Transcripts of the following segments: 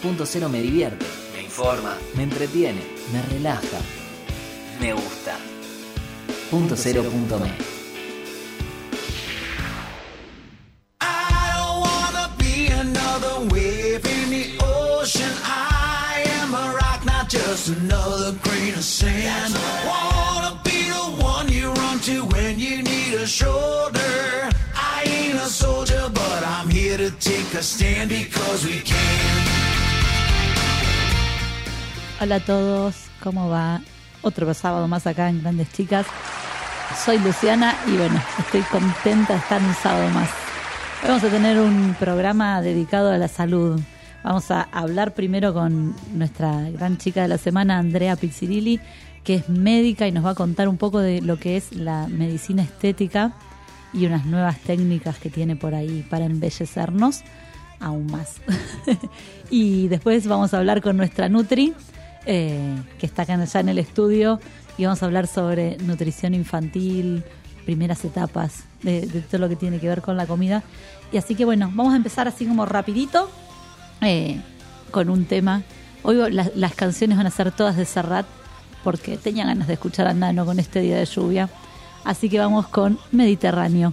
Punto cero me divierte, Me informa. me entretiene, me relaja, me gusta. Punto cero punto me. I don't wanna be another wave in the ocean. I am a rock, not just another grain of sand. Wanna be the one you run to when you need a shoulder. I ain't a soldier, but I'm here to take a stand because we can. Hola a todos, ¿cómo va? Otro sábado más acá en Grandes Chicas. Soy Luciana y bueno, estoy contenta de estar un sábado más. Hoy vamos a tener un programa dedicado a la salud. Vamos a hablar primero con nuestra gran chica de la semana, Andrea Pizzirilli, que es médica y nos va a contar un poco de lo que es la medicina estética y unas nuevas técnicas que tiene por ahí para embellecernos aún más. y después vamos a hablar con nuestra Nutri, eh, que está acá ya en el estudio, y vamos a hablar sobre nutrición infantil, primeras etapas de, todo lo que tiene que ver con la comida. Y así que bueno, vamos a empezar así como rapidito eh, con un tema. Hoy las canciones van a ser todas de Serrat, porque tenía ganas de escuchar a Nano con este día de lluvia. Así que vamos con Mediterráneo.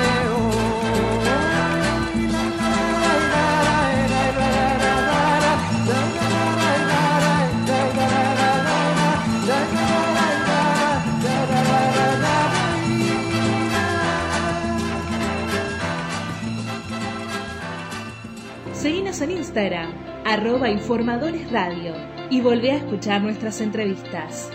En Instagram, arroba Informadores Radio, y volvé a escuchar nuestras entrevistas.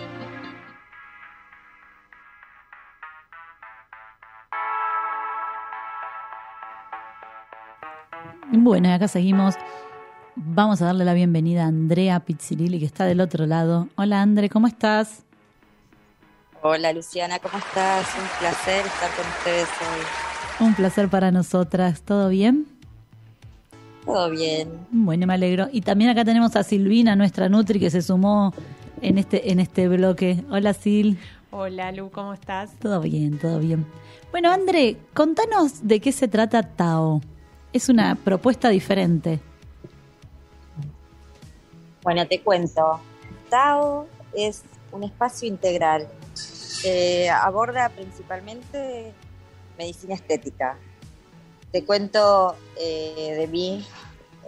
Bueno, y acá seguimos Vamos a darle la bienvenida a Andrea Pizzirilli, que está del otro lado. Hola, Andre, ¿cómo estás? Hola, Luciana, ¿cómo estás? Un placer estar con ustedes hoy. Un placer para nosotras. ¿Todo bien? Todo bien. Bueno, me alegro. Y también acá tenemos a Silvina, nuestra Nutri, que se sumó en este, en este bloque. Hola, Sil. Hola, Lu, ¿cómo estás? Todo bien, todo bien. Bueno, André, contanos de qué se trata Tao. Es una propuesta diferente. Bueno, te cuento. Tao es un espacio integral que aborda principalmente medicina estética. Te cuento eh, de mí.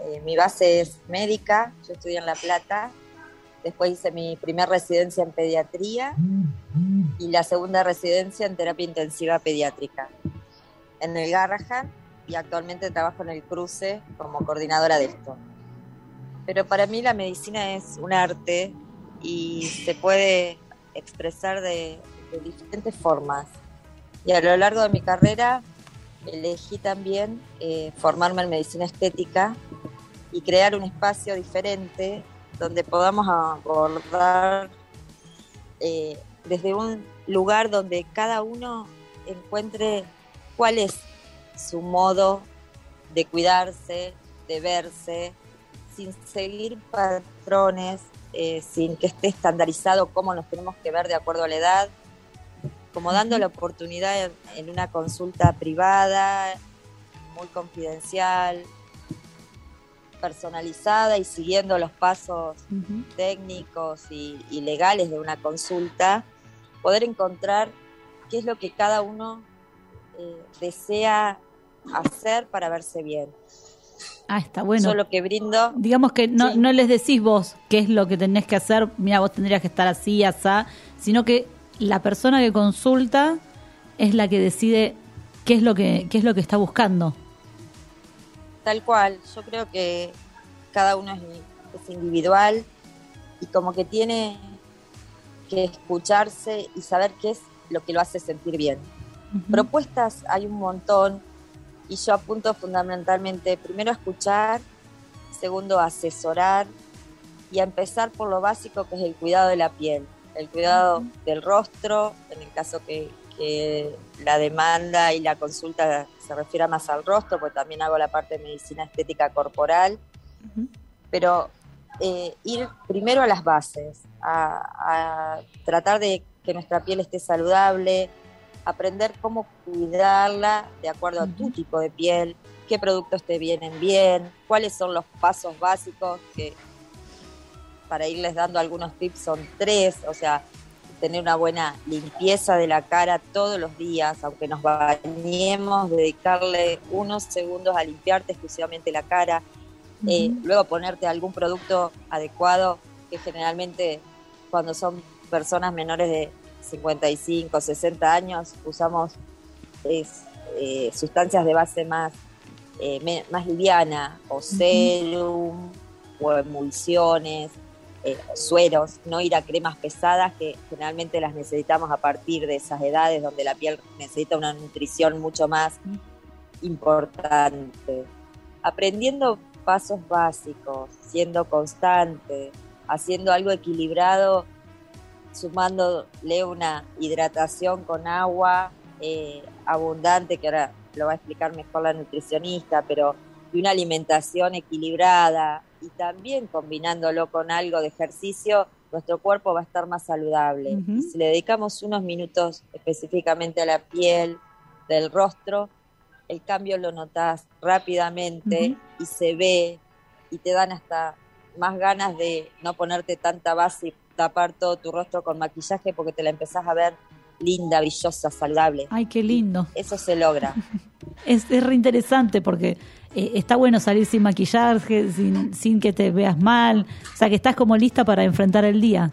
Eh, mi base es médica, yo estudié en La Plata, después hice mi primera residencia en pediatría y la segunda residencia en terapia intensiva pediátrica en el Garrahan y actualmente trabajo en el cruce como coordinadora de esto. Pero para mí la medicina es un arte y se puede expresar de, de diferentes formas. Y a lo largo de mi carrera elegí también eh, formarme en medicina estética y crear un espacio diferente donde podamos abordar eh, desde un lugar donde cada uno encuentre cuál es su modo de cuidarse, de verse, sin seguir patrones, eh, sin que esté estandarizado cómo nos tenemos que ver de acuerdo a la edad, como dando la oportunidad en una consulta privada, muy confidencial, personalizada y siguiendo los pasos técnicos y, y, legales de una consulta, poder encontrar qué es lo que cada uno eh, desea hacer para verse bien. Ah, está bueno. Yo lo que brindo. Digamos que no, Sí. no les decís vos qué es lo que tenés que hacer, mira, vos tendrías que estar así, asá, sino que la persona que consulta es la que decide qué es lo que, qué es lo que está buscando. Tal cual, yo creo que cada uno es, es individual y como que tiene que escucharse y saber qué es lo que lo hace sentir bien. Propuestas hay un montón y yo apunto fundamentalmente primero a escuchar, segundo a asesorar y a empezar por lo básico que es el cuidado de la piel, el cuidado del rostro, en el caso que, que la demanda y la consulta se refiera más al rostro, porque también hago la parte de medicina estética corporal, pero eh, ir primero a las bases, a, a tratar de que nuestra piel esté saludable, aprender cómo cuidarla de acuerdo a tu tipo de piel, qué productos te vienen bien, cuáles son los pasos básicos que para irles dando algunos tips son tres, o sea, tener una buena limpieza de la cara todos los días, aunque nos bañemos, dedicarle unos segundos a limpiarte exclusivamente la cara, eh, luego ponerte algún producto adecuado, que generalmente cuando son personas menores de 55, 60 años usamos es, eh, sustancias de base más, eh, más liviana, o serum, o emulsiones, eh, sueros, no ir a cremas pesadas que generalmente las necesitamos a partir de esas edades donde la piel necesita una nutrición mucho más importante. Aprendiendo pasos básicos, siendo constante, haciendo algo equilibrado, sumándole una hidratación con agua eh, abundante, que ahora lo va a explicar mejor la nutricionista, pero y una alimentación equilibrada y también combinándolo con algo de ejercicio, nuestro cuerpo va a estar más saludable. Y si le dedicamos unos minutos específicamente a la piel, del rostro, el cambio lo notas rápidamente y se ve y te dan hasta más ganas de no ponerte tanta base y tapar todo tu rostro con maquillaje porque te la empezás a ver linda, brillosa, saludable. Ay, qué lindo. Eso se logra. Es, es re interesante porque eh, está bueno salir sin maquillaje, sin, sin que te veas mal. O sea, que estás como lista para enfrentar el día.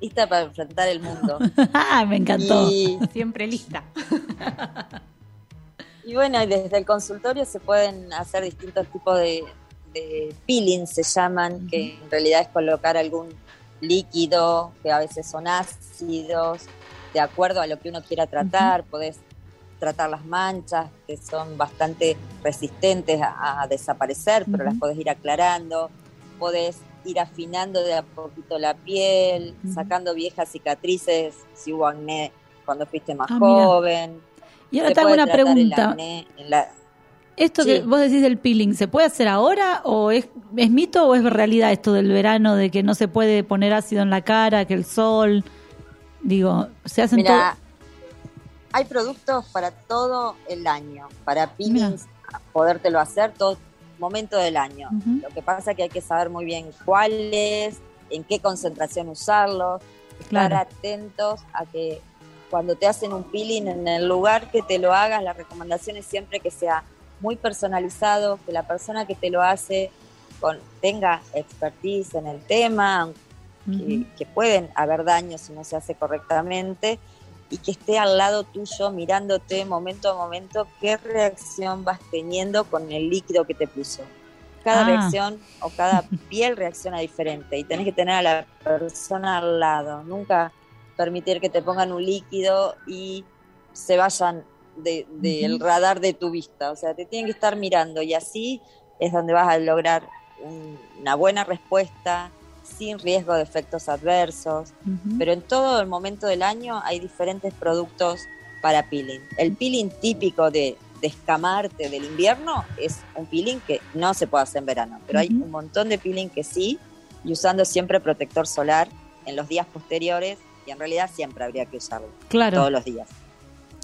Lista para enfrentar el mundo. Ah, Me encantó. Y, Siempre lista. y bueno, y desde el consultorio se pueden hacer distintos tipos de, de peelings, se llaman, que en realidad es colocar algún líquido, que a veces son ácidos, de acuerdo a lo que uno quiera tratar. Podés tratar las manchas, que son bastante resistentes a, a desaparecer, pero las podés ir aclarando, podés ir afinando de a poquito la piel, sacando viejas cicatrices, si hubo acné cuando fuiste más Ah, joven. Y ahora te hago una pregunta. la- Esto Sí. que vos decís del peeling, ¿se puede hacer ahora o es, es mito o es realidad esto del verano de que no se puede poner ácido en la cara, que el sol, digo, se hacen Mira, hay productos para todo el año, para peelings, podértelo hacer todo momento del año. Lo que pasa es que hay que saber muy bien cuáles, en qué concentración usarlos, estar Claro. atentos a que cuando te hacen un peeling en el lugar que te lo hagas, la recomendación es siempre que sea muy personalizado, que la persona que te lo hace con, tenga expertise en el tema, que, que pueden haber daños si no se hace correctamente y que esté al lado tuyo mirándote momento a momento qué reacción vas teniendo con el líquido que te puso. Cada Ah. reacción o cada piel reacciona diferente y tenés que tener a la persona al lado. Nunca permitir que te pongan un líquido y se vayan de- del Ujú. radar de tu vista. O sea, te tienen que estar mirando y así es donde vas a lograr un- una buena respuesta sin riesgo de efectos adversos. Pero en todo el momento del año hay diferentes productos para peeling. El peeling típico de descamarte del invierno es un peeling que no se puede hacer en verano, pero hay un montón de peeling que sí, y usando siempre protector solar en los días posteriores, y en realidad siempre habría que usarlo, Claro. todos los días.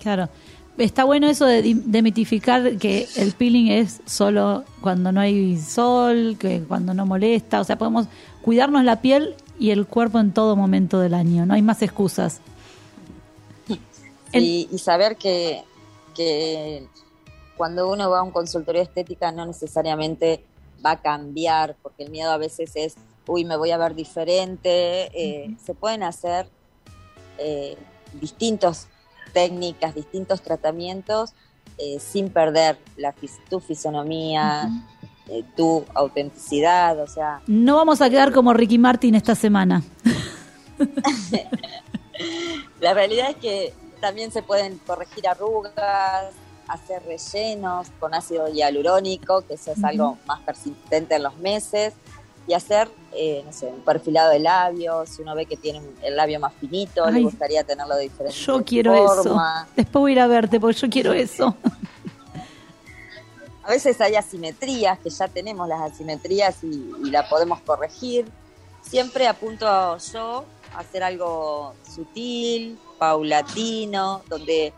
Claro. Está bueno eso de demitificar que el peeling es solo cuando no hay sol, que cuando no molesta. O sea, podemos cuidarnos la piel y el cuerpo en todo momento del año. No hay más excusas. El- Y, saber que, que cuando uno va a un consultorio de estética no necesariamente va a cambiar, porque el miedo a veces es, uy, me voy a ver diferente. Eh, Se pueden hacer eh, distintas técnicas, distintos tratamientos eh, sin perder la, fis- tu fisonomía, eh, tu autenticidad, o sea, No vamos a quedar como Ricky Martin esta semana. La realidad es que también se pueden corregir arrugas, hacer rellenos con ácido hialurónico, que eso es algo más persistente en los meses, y hacer, eh, no sé, un perfilado de labios, si uno ve que tiene el labio más finito, Ay, le gustaría tenerlo de diferente Yo quiero forma. eso. Después voy a ir a verte porque yo quiero eso. A veces hay asimetrías, que ya tenemos las asimetrías y, y la podemos corregir. Siempre apunto yo a hacer algo sutil, paulatino, donde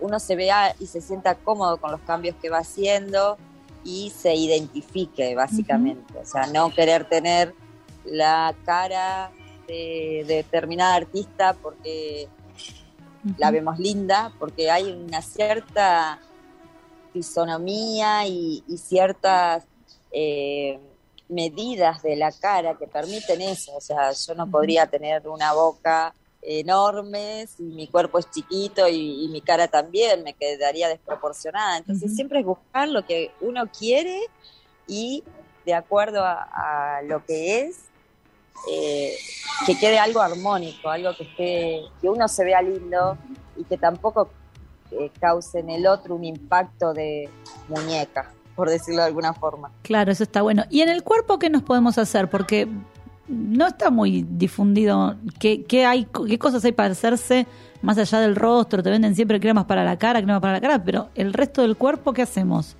uno se vea y se sienta cómodo con los cambios que va haciendo y se identifique, básicamente. O sea, no querer tener la cara de, de determinada artista porque la vemos linda, porque hay una cierta fisonomía y, y ciertas eh, medidas de la cara que permiten eso. O sea, yo no podría tener una boca enorme si mi cuerpo es chiquito y, y mi cara también me quedaría desproporcionada. Entonces siempre es buscar lo que uno quiere y de acuerdo a, a lo que es, eh, que quede algo armónico, algo que esté, que uno se vea lindo y que tampoco eh, cause en el otro un impacto de muñeca, por decirlo de alguna forma. Claro, eso está bueno. ¿Y en el cuerpo qué nos podemos hacer? Porque no está muy difundido qué, qué hay, qué cosas hay para hacerse más allá del rostro. Te venden siempre cremas para la cara, cremas para la cara, pero el resto del cuerpo, ¿qué hacemos?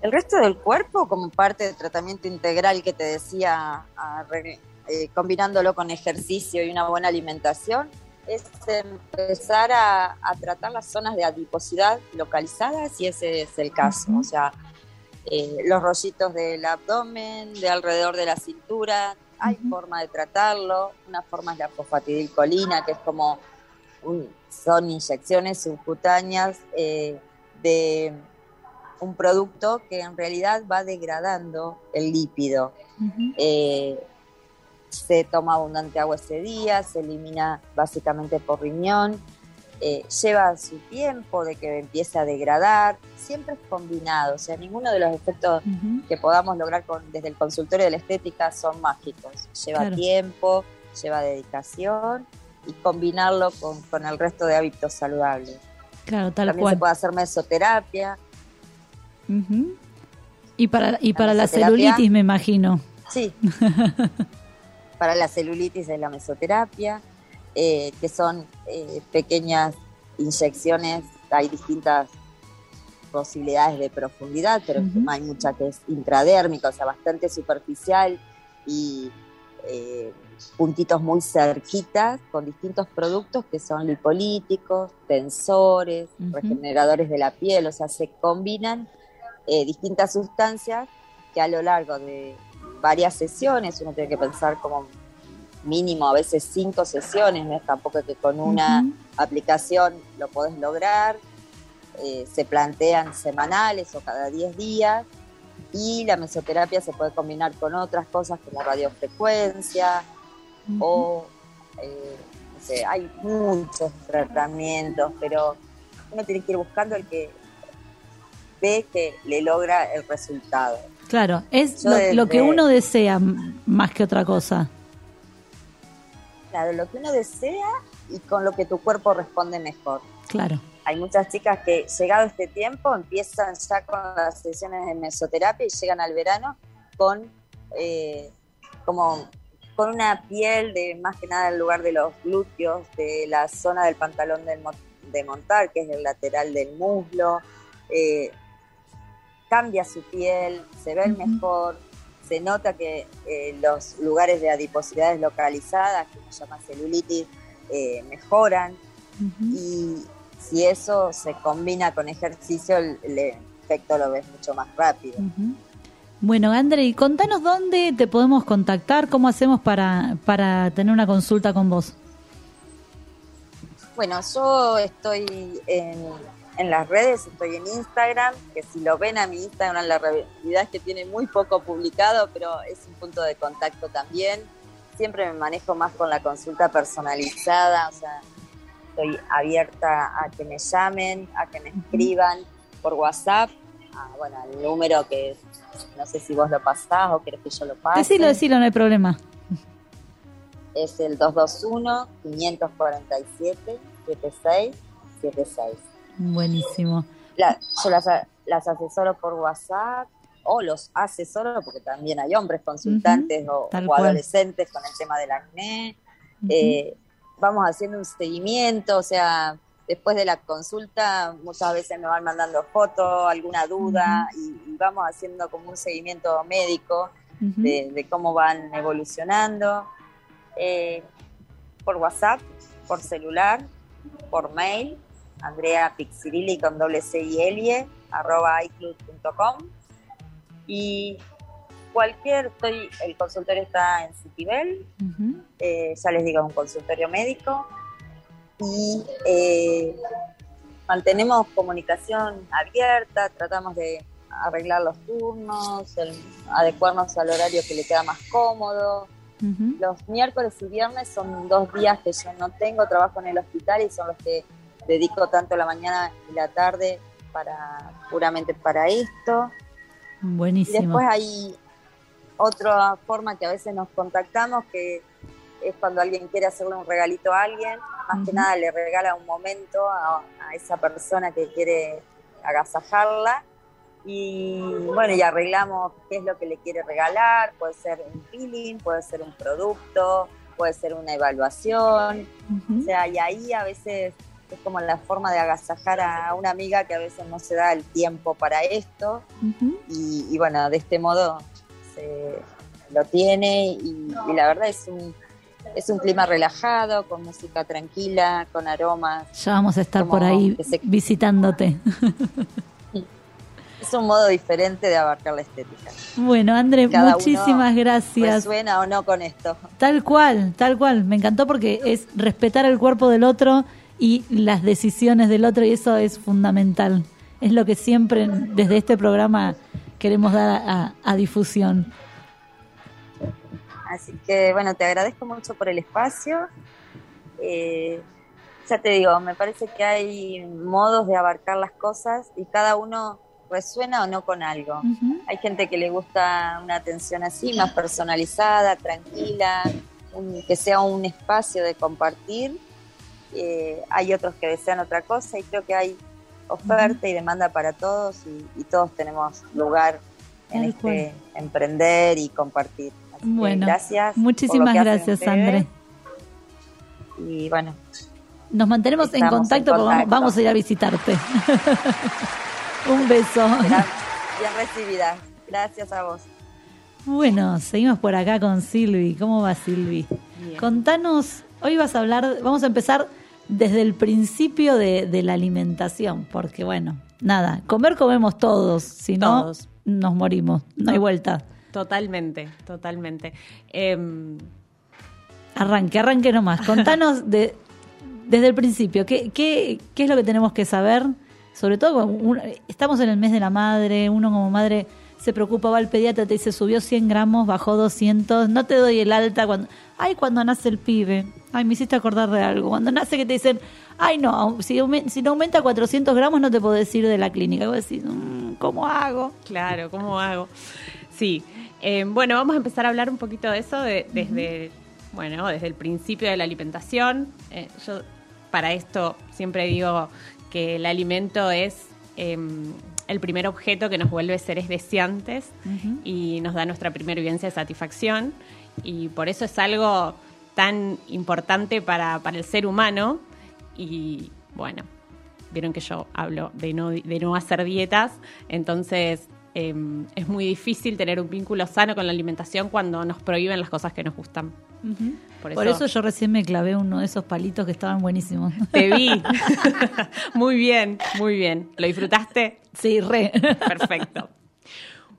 El resto del cuerpo, como parte del tratamiento integral que te decía, eh, combinándolo con ejercicio y una buena alimentación, es empezar a, a tratar las zonas de adiposidad localizadas, si ese es el caso. O sea, eh, los rollitos del abdomen, de alrededor de la cintura, hay forma de tratarlo. Una forma es la fosfatidilcolina, que es como un- son inyecciones subcutáneas eh, de un producto que en realidad va degradando el lípido. Eh, se toma abundante agua ese día, se elimina básicamente por riñón, eh, lleva su tiempo de que empiece a degradar, siempre es combinado, o sea, ninguno de los efectos que podamos lograr con- desde el consultorio de la estética son mágicos. Lleva Claro. tiempo, lleva dedicación y combinarlo con, con el resto de hábitos saludables. Claro, tal También cual. se puede hacer mesoterapia. Y para, y La para la celulitis, me imagino. Sí. Para la celulitis es la mesoterapia, eh, que son eh, pequeñas inyecciones. Hay distintas posibilidades de profundidad, pero hay mucha que es intradérmica, o sea, bastante superficial y eh, puntitos muy cerquitas con distintos productos que son lipolíticos, tensores, regeneradores de la piel, o sea, se combinan eh, distintas sustancias que a lo largo de varias sesiones, uno tiene que pensar como mínimo a veces cinco sesiones, no es tampoco que con una aplicación lo podés lograr, eh, se plantean semanales o cada 10 días y la mesoterapia se puede combinar con otras cosas como radiofrecuencia o, eh, no sé, hay muchos tratamientos, pero uno tiene que ir buscando el que ve que le logra el resultado. Claro, es lo, desde- lo que uno desea más que otra cosa. Claro, lo que uno desea y con lo que tu cuerpo responde mejor. Claro. Hay muchas chicas que llegado este tiempo empiezan ya con las sesiones de mesoterapia y llegan al verano con eh, como con una piel de más que nada el lugar de los glúteos, de la zona del pantalón del de montar, que es el lateral del muslo. eh, cambia su piel, se Ujú. mejor, se nota que eh, los lugares de adiposidades localizadas, que se llama celulitis, eh, mejoran y si eso se combina con ejercicio, el, el efecto lo ves mucho más rápido. Ujú. Bueno, André, y contanos dónde te podemos contactar, cómo hacemos para, para tener una consulta con vos. Bueno, yo estoy en, en las redes, estoy en Instagram, que si lo ven a mi Instagram, la realidad es que tiene muy poco publicado, pero es un punto de contacto también. Siempre me manejo más con la consulta personalizada, o sea, estoy abierta a que me llamen, a que me escriban por WhatsApp, a, bueno, al número que no sé si vos lo pasás o querés que yo lo pase. Decilo, decilo, no hay problema. es el 221-547-7676. Buenísimo. La- yo las, las asesoro por WhatsApp o los asesoro porque también hay hombres consultantes o, adolescentes con el tema del acné. Eh, vamos haciendo un seguimiento, o sea, después de la consulta muchas veces me van mandando fotos, alguna duda y, y vamos haciendo como un seguimiento médico de cómo van evolucionando. Eh, por WhatsApp, por celular, por mail, Andrea Pixirilli con doble C y L, arroba iCloud.com. Y cualquier, estoy, el consultorio está en Citibel, eh, ya les digo, es un consultorio médico. Y eh, mantenemos comunicación abierta, tratamos de arreglar los turnos, el- adecuarnos al horario que le queda más cómodo. Los miércoles y viernes son dos días que yo no tengo trabajo en el hospital y son los que dedico tanto la mañana y la tarde para puramente para esto. Y Buenísimo. después hay otra forma que a veces nos contactamos, que es cuando alguien quiere hacerle un regalito a alguien, más que nada le regala un momento a, a esa persona que quiere agasajarla. Y bueno, y arreglamos qué es lo que le quiere regalar, puede ser un peeling, puede ser un producto, puede ser una evaluación, o sea, y ahí a veces es como la forma de agasajar a una amiga que a veces no se da el tiempo para esto, y, y bueno, de este modo se lo tiene y, y la verdad es un, es un clima relajado, con música tranquila, con aromas. Ya vamos a estar por ahí se- visitándote. Es un modo diferente de abarcar la estética. Bueno, André, Cada muchísimas gracias. ¿Resuena o no con esto? Tal cual, tal cual. Me encantó porque es respetar el cuerpo del otro y las decisiones del otro y eso es fundamental. Es lo que siempre desde este programa queremos dar a, a difusión. Así que bueno, te agradezco mucho por el espacio. Eh, ya te digo, me parece que hay modos de abarcar las cosas y cada uno resuena o no con algo. Hay gente que le gusta una atención así, más personalizada, tranquila, un- que sea un espacio de compartir. Eh, hay otros que desean otra cosa y creo que hay oferta y demanda para todos y, y todos tenemos lugar en este emprender y compartir. Así Bueno, gracias. muchísimas gracias. André. Y bueno, Nos mantenemos en contacto en porque vamos- contacto. vamos a ir a visitarte. Un beso. bien recibidas. Gracias a vos. Bueno, seguimos por acá con Silvi. ¿Cómo va Silvi? Bien. Contanos, hoy vas a hablar, vamos a empezar desde el principio de, de la alimentación, porque bueno, nada, comer comemos todos, si no nos morimos, no hay vuelta. Totalmente, totalmente. Em, Arranque, arranque nomás. Contanos de, desde el principio, ¿qué, qué, qué es lo que tenemos que saber? Sobre todo, estamos en el mes de la madre, uno como madre se preocupa, va al pediatra, te dice subió 100 gramos, bajó 200, no te doy el alta cuando... Ay, cuando nace el pibe. Ay, me hiciste acordar de algo. Cuando nace que te dicen, ay, no, si, no aumenta 400 gramos no te puedo decir de la clínica. Y vos decís, "Mm, ¿cómo hago? claro, ¿cómo hago? Sí. Em, bueno, vamos a empezar a hablar un poquito de eso de- desde, bueno, desde el principio de la alimentación. Eh, yo para esto siempre digo que el alimento es em, el primer objeto que nos vuelve seres deseantes y nos da nuestra primera vivencia de satisfacción. Y por eso es algo tan importante para, para el ser humano. Y bueno, vieron que yo hablo de no, de no hacer dietas, entonces eh, es muy difícil tener un vínculo sano con la alimentación cuando nos prohíben las cosas que nos gustan. Por Por eso yo recién me clavé uno de esos palitos que estaban buenísimos. te vi. muy bien, muy bien. ¿Lo disfrutaste? Sí, re. Perfecto.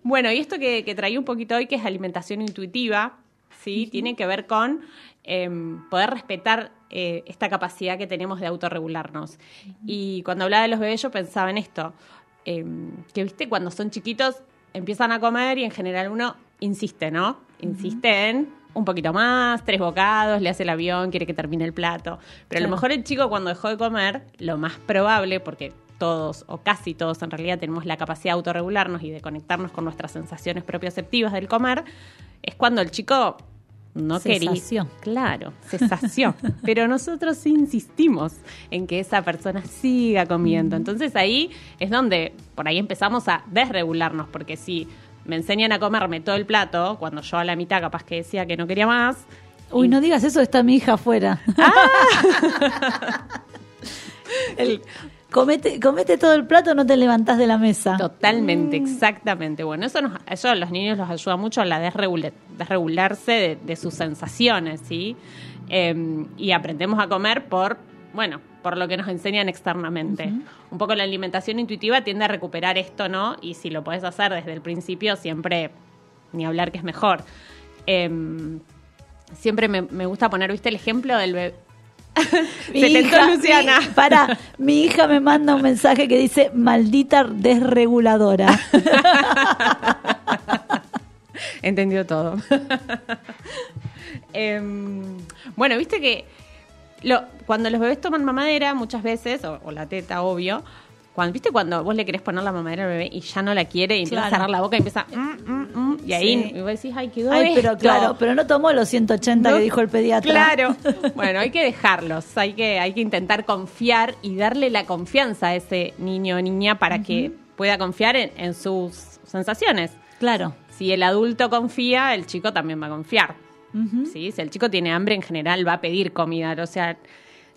Bueno, y esto que, que traía un poquito hoy, que es alimentación intuitiva, ¿sí? Tiene que ver con em, poder respetar eh, esta capacidad que tenemos de autorregularnos. Y cuando hablaba de los bebés, yo pensaba en esto, em, que viste, cuando son chiquitos empiezan a comer y en general uno insiste, ¿no? Insiste en un poquito más, tres bocados, le hace el avión, quiere que termine el plato. Pero a lo mejor el chico cuando dejó de comer, lo más probable, porque todos o casi todos en realidad tenemos la capacidad de autorregularnos y de conectarnos con nuestras sensaciones propioceptivas del comer, es cuando el chico no quería. Claro, se sació. Pero nosotros insistimos en que esa persona siga comiendo. Entonces ahí es donde por ahí empezamos a desregularnos, porque si me enseñan a comerme todo el plato, cuando yo a la mitad capaz que decía que no quería más, Uy, no digas eso, está mi hija afuera. El- comete, comete todo el plato, no te levantás de la mesa. Totalmente, exactamente. Bueno, eso, nos, eso a los niños los ayuda mucho a la desregula- desregularse de, de sus sensaciones, ¿sí? Eh, y aprendemos a comer por, bueno, por lo que nos enseñan externamente. Un poco la alimentación intuitiva tiende a recuperar esto, ¿no? Y si lo podés hacer desde el principio, siempre, ni hablar que es mejor. Eh, siempre me, me gusta poner, ¿viste? El ejemplo del bebé. Mi Se hija- Luciana. mi- pará, mi hija me manda un mensaje que dice maldita desreguladora. Entendió todo. Em, bueno, viste que lo- cuando los bebés toman mamadera, muchas veces, o, o la teta, obvio, cuando, ¿viste cuando vos le querés poner la mamadera al bebé y ya no la quiere y empieza a cerrar la boca y empieza... mm, mm, mm, y ahí Sí. y vos decís, ay, quedó Ay, pero esto". claro, pero no tomó los 180 No, que dijo el pediatra. Claro. Bueno, hay que dejarlos, hay que, hay que intentar confiar y darle la confianza a ese niño o niña para que pueda confiar en, en sus sensaciones. Claro. Si el adulto confía, el chico también va a confiar. ¿sí? Si el chico tiene hambre, en general va a pedir comida, o sea,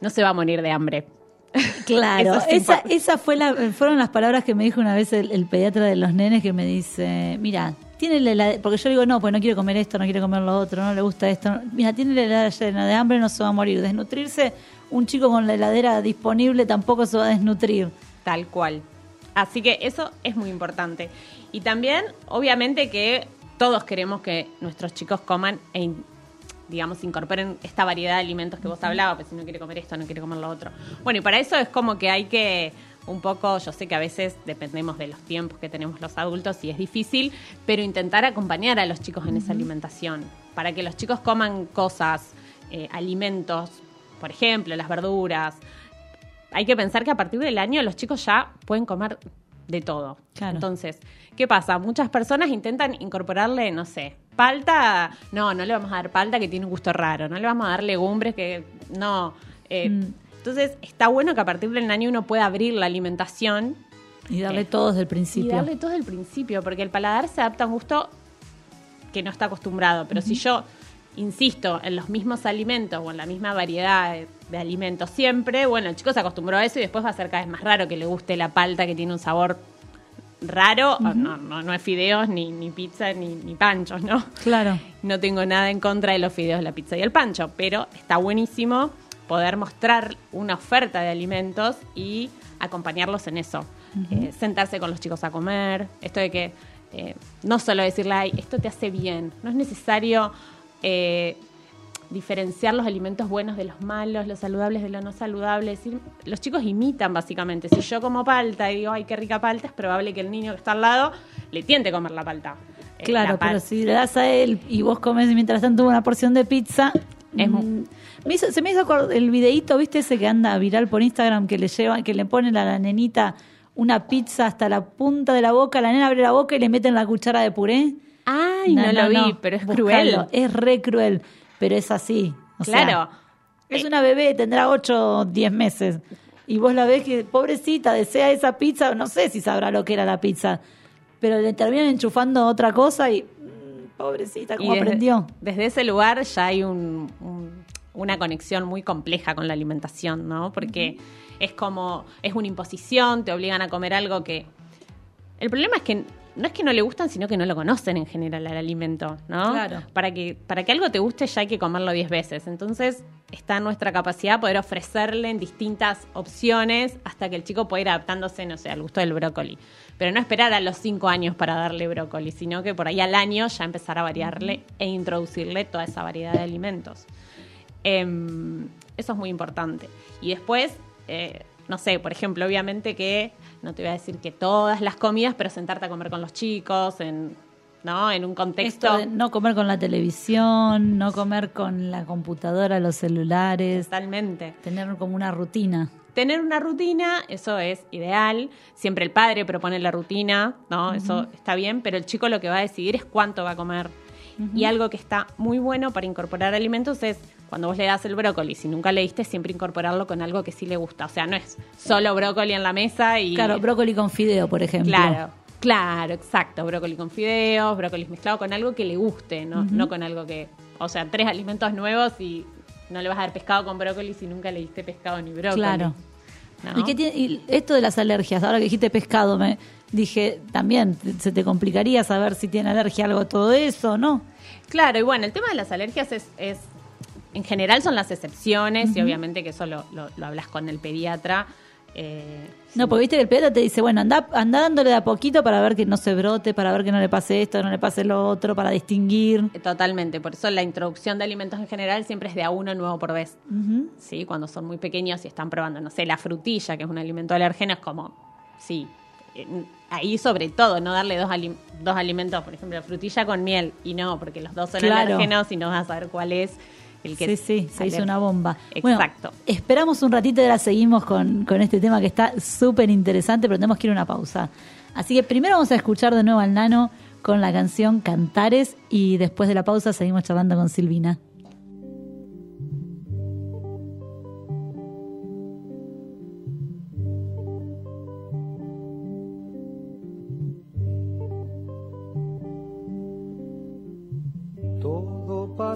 no se va a morir de hambre. Claro, esa, fue la, fueron las palabras que me dijo una vez el, el pediatra de los nenes que me dice, mira, tiene la heladera, porque yo digo, no, pues no quiero comer esto, no quiero comer lo otro, no le gusta esto. Mira, tiene la heladera llena de hambre, no se va a morir. Desnutrirse, un chico con la heladera disponible tampoco se va a desnutrir. Tal cual. Así que eso es muy importante. Y también, obviamente, que todos queremos que nuestros chicos coman e, digamos, incorporen esta variedad de alimentos que vos hablabas, pues si no quiere comer esto, no quiere comer lo otro. Bueno, y para eso es como que hay que un poco, yo sé que a veces dependemos de los tiempos que tenemos los adultos y es difícil, pero intentar acompañar a los chicos en esa alimentación, para que los chicos coman cosas, eh, alimentos, por ejemplo, las verduras, hay que pensar que a partir del año los chicos ya pueden comer de todo. Claro. Entonces, ¿qué pasa? Muchas personas intentan incorporarle, no sé, palta, no, no le vamos a dar palta que tiene un gusto raro, no le vamos a dar legumbres que no. eh, Mm. Entonces está bueno que a partir del año uno pueda abrir la alimentación Y darle Eh, todo desde el y principio. darle todo desde el principio, porque el paladar se adapta a un gusto que no está acostumbrado. Pero si yo insisto en los mismos alimentos o en la misma variedad de, de alimentos siempre, bueno, el chico se acostumbró a eso y después va a ser cada vez más raro que le guste la palta que tiene un sabor raro. No, no, no es fideos, ni, ni pizza, ni, ni panchos, ¿no? Claro. No tengo nada en contra de los fideos, la pizza y el pancho, pero está buenísimo poder mostrar una oferta de alimentos y acompañarlos en eso. Eh, sentarse con los chicos a comer, esto de que eh, no solo decirle, ay, esto te hace bien, no es necesario eh, diferenciar los alimentos buenos de los malos, los saludables de los no saludables. los chicos imitan básicamente. Si yo como palta y digo, ay, qué rica palta, es probable que el niño que está al lado le tiente comer la palta. Eh, Claro, la pero si le das a él y vos comes mientras tanto una porción de pizza. Es mu- mm, me hizo- se me hizo el videíto, ¿viste ese que anda viral por Instagram que le llevan, que le ponen a la nenita una pizza hasta la punta de la boca, la nena abre la boca y le meten la cuchara de puré? Ay, no, lo vi, pero es cruel. Es re cruel, pero es así. o sea, Claro. es una bebé, tendrá 8 o 10 meses. Y vos la ves que, pobrecita, desea esa pizza, no sé si sabrá lo que era la pizza, pero le terminan enchufando otra cosa y, mm, pobrecita, Y ¿cómo desde- aprendió? Desde ese lugar ya hay un- un- una conexión muy compleja con la alimentación, ¿no? Porque es como, es una imposición, te obligan a comer algo que... El problema es que no es que no le gustan, sino que no lo conocen en general al alimento, ¿no? Claro. Para que, para que algo te guste ya hay que comerlo 10 veces. Entonces está en nuestra capacidad poder ofrecerle en distintas opciones hasta que el chico pueda ir adaptándose, no sé, al gusto del brócoli. Pero no esperar a los 5 años para darle brócoli, sino que por ahí al año ya empezar a variarle e introducirle toda esa variedad de alimentos. Em, eso es muy importante. Y después, eh, no sé, por ejemplo, obviamente que, no te voy a decir que todas las comidas, pero sentarte a comer con los chicos, en, ¿no? En un contexto... Esto de no comer con la televisión, no comer con la computadora, los celulares, Totalmente. tener como una rutina. Tener una rutina, eso es ideal. Siempre el padre propone la rutina, ¿no? Eso está bien, pero el chico lo que va a decidir es cuánto va a comer. Y algo que está muy bueno para incorporar alimentos es cuando vos le das el brócoli, si nunca le diste, siempre incorporarlo con algo que sí le gusta. O sea, no es solo brócoli en la mesa y. Claro, brócoli con fideo, por ejemplo. Claro, claro, exacto. Brócoli con fideos, brócoli mezclado con algo que le guste, ¿no? No con algo que. O sea, tres alimentos nuevos y no le vas a dar pescado con brócoli si nunca le diste pescado ni brócoli. Claro. ¿no? ¿Y, qué tiene- y esto de las alergias, ahora que dijiste pescado, me dije, también se te complicaría saber si tiene alergia a algo todo eso, ¿no? Claro, y bueno, el tema de las alergias es, es en general son las excepciones y obviamente que eso lo, lo- lo hablas con el pediatra. eh, No, porque viste que el pediatra te dice, bueno, anda, anda dándole de a poquito para ver que no se brote, para ver que no le pase esto, no le pase lo otro, para distinguir. Totalmente, por eso la introducción de alimentos en general siempre es de a uno nuevo por vez. ¿sí? Cuando son muy pequeños y están probando, no sé, la frutilla, que es un alimento alérgeno, es como, sí, eh, ahí sobre todo, no darle dos, ali- dos alimentos, por ejemplo, frutilla con miel, y no, porque los dos son Claro. alérgenos y no vas a saber cuál es el que Sí, sí, se hizo una bomba. Bueno, Exacto. esperamos un ratito y ahora seguimos con, con este tema que está súper interesante, pero tenemos que ir a una pausa. Así que primero vamos a escuchar de nuevo al nano con la canción Cantares y después de la pausa seguimos charlando con Silvina.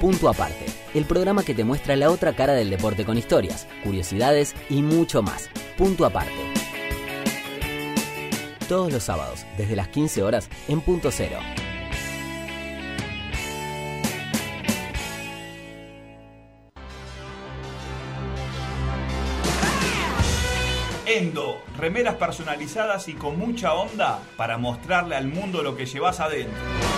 Punto Aparte, el programa que te muestra la otra cara del deporte con historias, curiosidades y mucho más. Punto Aparte. Todos los sábados, desde las 15 horas, en Punto Cero. Endo, remeras personalizadas y con mucha onda para mostrarle al mundo lo que llevas adentro.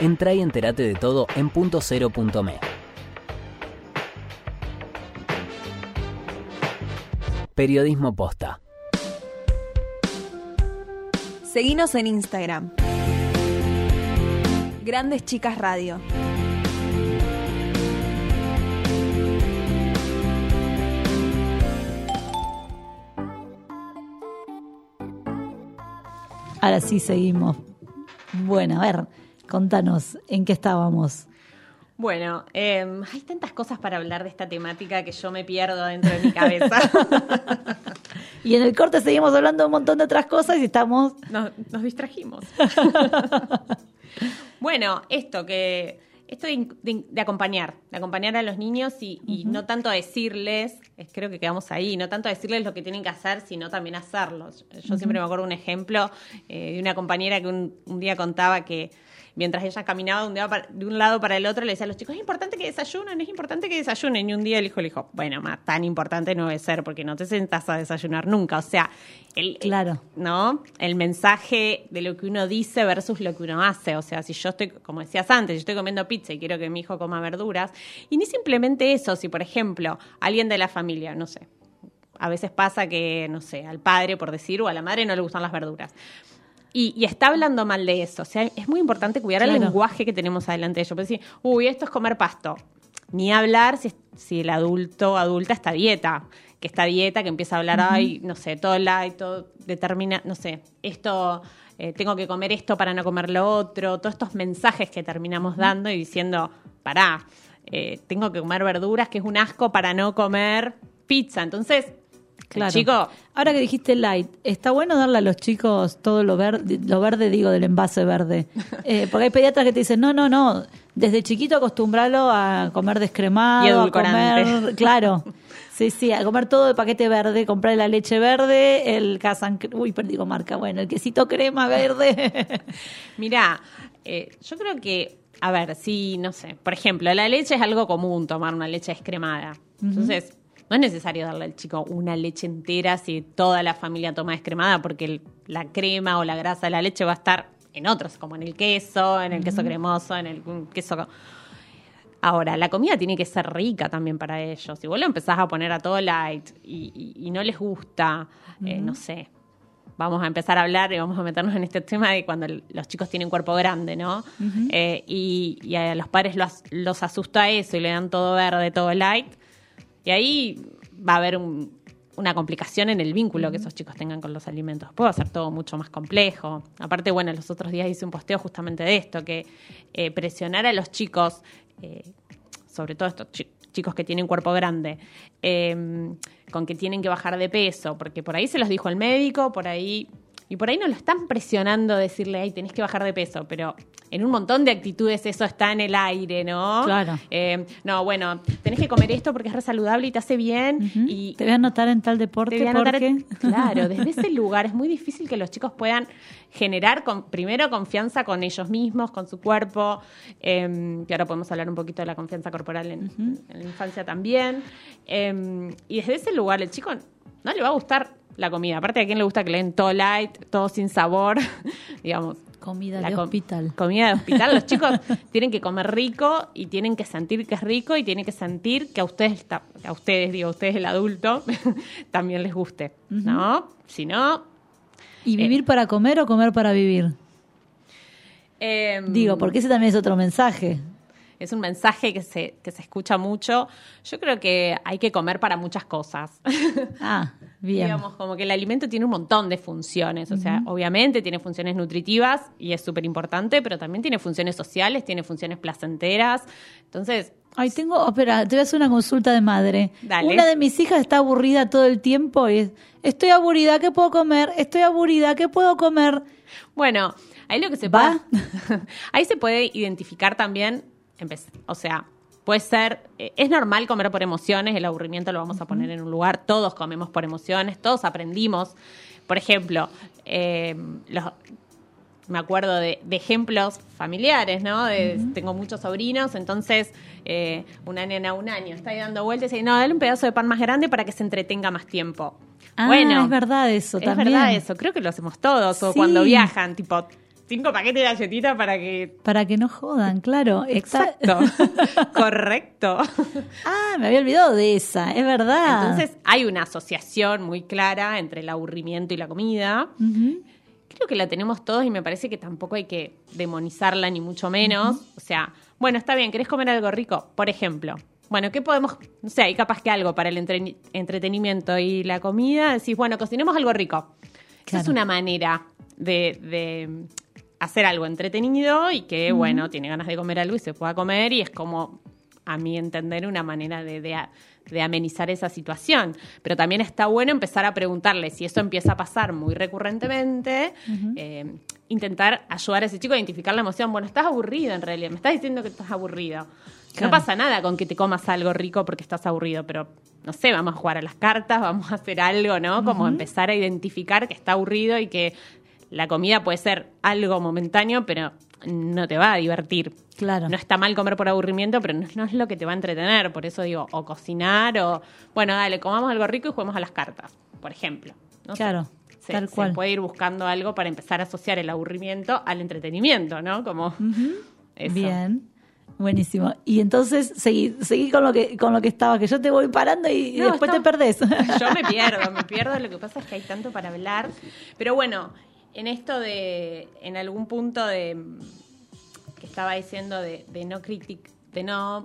Entra y entérate de todo en punto cero punto me. Periodismo posta. Seguinos en Instagram. Grandes Chicas Radio. Ahora sí seguimos. Bueno, a ver, contanos, ¿en qué estábamos? Bueno, eh, hay tantas cosas para hablar de esta temática que yo me pierdo dentro de mi cabeza. Y en el corte seguimos hablando de un montón de otras cosas y estamos... nos, nos distrajimos. bueno, esto que esto de, de- de acompañar, de acompañar a los niños y, y no tanto a decirles, es- creo que quedamos ahí, no tanto a decirles lo que tienen que hacer, sino también hacerlos. Yo siempre me acuerdo un ejemplo eh, de una compañera que un, un día contaba que mientras ella caminaba de un, lado para el otro, le decía a los chicos, es importante que desayunen, es importante que desayunen. Y un día el hijo le dijo, bueno, ma, tan importante no debe ser porque no te sentas a desayunar nunca. O sea, el, Claro. ¿no? El mensaje de lo que uno dice versus lo que uno hace. O sea, si yo estoy, como decías antes, yo estoy comiendo pizza y quiero que mi hijo coma verduras, y ni simplemente eso, si por ejemplo, alguien de la familia, no sé, a veces pasa que, no sé, al padre, por decir, o a la madre no le gustan las verduras. Y, y está hablando mal de eso. O sea, es muy importante cuidar el lenguaje que tenemos adelante de ellos. Puede decir, uy, esto es comer pasto. Ni hablar si, si el adulto o adulta está a dieta. Que está a dieta, que empieza a hablar, ay, no sé, todo light, todo determina, no sé, esto, eh, tengo que comer esto para no comer lo otro. Todos estos mensajes que terminamos dando y diciendo, pará, eh, tengo que comer verduras, que es un asco para no comer pizza. Entonces, Claro. chico, Ahora que dijiste light, está bueno darle a los chicos todo lo verde, lo verde digo del envase verde. Eh, porque hay pediatras que te dicen, no, no, no, desde chiquito acostumbralo a comer descremado, Y a comer, claro. Sí, sí, a comer todo de paquete verde, comprar la leche verde, el casan, uy, perdigo marca, bueno, el quesito crema verde. Mirá, eh, yo creo que, a ver, sí, no sé. Por ejemplo, la leche es algo común, tomar una leche descremada. Entonces, no es necesario darle al chico una leche entera si toda la familia toma descremada, porque el- la crema o la grasa de la leche va a estar en otros, como en el queso, en el queso cremoso, en el mm, queso... Ahora, la comida tiene que ser rica también para ellos. Si vos lo empezás a poner a todo light y, y- y no les gusta, eh, no sé, vamos a empezar a hablar y vamos a meternos en este tema de cuando los chicos tienen cuerpo grande, ¿no? Eh, y, y a los padres los, los asusta eso y le dan todo verde, todo light. Y ahí va a haber un- una complicación en el vínculo que esos chicos tengan con los alimentos. Puede ser todo mucho más complejo. Aparte, bueno, los otros días hice un posteo justamente de esto, que eh, presionar a los chicos, eh, sobre todo estos chi- chicos que tienen cuerpo grande, eh, con que tienen que bajar de peso, porque por ahí se los dijo el médico, por ahí... Y por ahí no lo están presionando a decirle, ay, tenés que bajar de peso, pero en un montón de actitudes eso está en el aire, ¿no? Claro. Eh, no, bueno, tenés que comer esto porque es re saludable y te hace bien. Y Te voy a anotar en tal deporte te voy a anotar- porque... Claro, desde ese lugar es muy difícil que los chicos puedan generar con- primero confianza con ellos mismos, con su cuerpo, eh, que ahora podemos hablar un poquito de la confianza corporal en, en la infancia también. Eh, y desde ese lugar el chico no le va a gustar la comida. Aparte, ¿a quién le gusta que le den todo light, todo sin sabor? Digamos. Comida La de com- hospital. Comida de hospital. Los chicos tienen que comer rico y tienen que sentir que es rico y tienen que sentir que a ustedes, a ustedes, digo, a ustedes el adulto, también les guste, ¿no? Si no... ¿Y vivir para comer o comer para vivir? em, Digo, porque ese también es otro mensaje. Es un mensaje que se, que se escucha mucho. Yo creo que hay que comer para muchas cosas. Ah, bien. Digamos, como que el alimento tiene un montón de funciones. O sea, obviamente tiene funciones nutritivas y es súper importante, pero también tiene funciones sociales, tiene funciones placenteras. Entonces, Ay, tengo, espera, te voy a hacer una consulta de madre. Dale. Una de mis hijas está aburrida todo el tiempo y es, estoy aburrida, ¿qué puedo comer? Estoy aburrida, ¿qué puedo comer? Bueno, ahí lo que se ¿Va? puede, ahí se puede identificar también, o sea, puede ser, eh, es normal comer por emociones, el aburrimiento lo vamos a poner en un lugar, todos comemos por emociones, todos aprendimos. Por ejemplo, eh, los- me acuerdo de, de ejemplos familiares, ¿no? De- Tengo muchos sobrinos, entonces eh, una nena un año está ahí dando vueltas y dice, no, dale un pedazo de pan más grande para que se entretenga más tiempo. Ah, bueno, es verdad eso es también. verdad eso, creo que lo hacemos todos, o cuando viajan, tipo, cinco paquetes de galletita para que... Para que no jodan, claro. Exacto, correcto. ah, me había olvidado de esa, es verdad. Entonces hay una asociación muy clara entre el aburrimiento y la comida. Creo que la tenemos todos y me parece que tampoco hay que demonizarla ni mucho menos. O sea, bueno, está bien, ¿querés comer algo rico? Por ejemplo. Bueno, ¿qué podemos? No sé, hay capaz que algo para el entre- entretenimiento y la comida. Decís, bueno, cocinemos algo rico. Esa es una manera de, de hacer algo entretenido y que, bueno, tiene ganas de comer algo y se pueda comer y es como, a mi entender, una manera de, de amenizar esa situación. Pero también está bueno empezar a preguntarle si eso empieza a pasar muy recurrentemente, eh, intentar ayudar a ese chico a identificar la emoción. Bueno, estás aburrido en realidad, me estás diciendo que estás aburrido. Claro. No pasa nada con que te comas algo rico porque estás aburrido, pero no sé, vamos a jugar a las cartas, vamos a hacer algo, ¿no? Como empezar a identificar que está aburrido y que la comida puede ser algo momentáneo, pero no te va a divertir. Claro. No está mal comer por aburrimiento, pero no, no es lo que te va a entretener. Por eso digo, o cocinar, o bueno, dale, comamos algo rico y juguemos a las cartas, por ejemplo. No. Claro, Se, tal se cual. puede ir buscando algo para empezar a asociar el aburrimiento al entretenimiento, ¿no? Como eso. Bien. Buenísimo. Y entonces seguí, seguí con lo que con lo que estaba, que yo te voy parando y, y No, después está- te perdés. Yo me pierdo, me pierdo. Lo que pasa es que hay tanto para hablar. Pero bueno, en esto de, en algún punto de que estaba diciendo de, de no critic, de no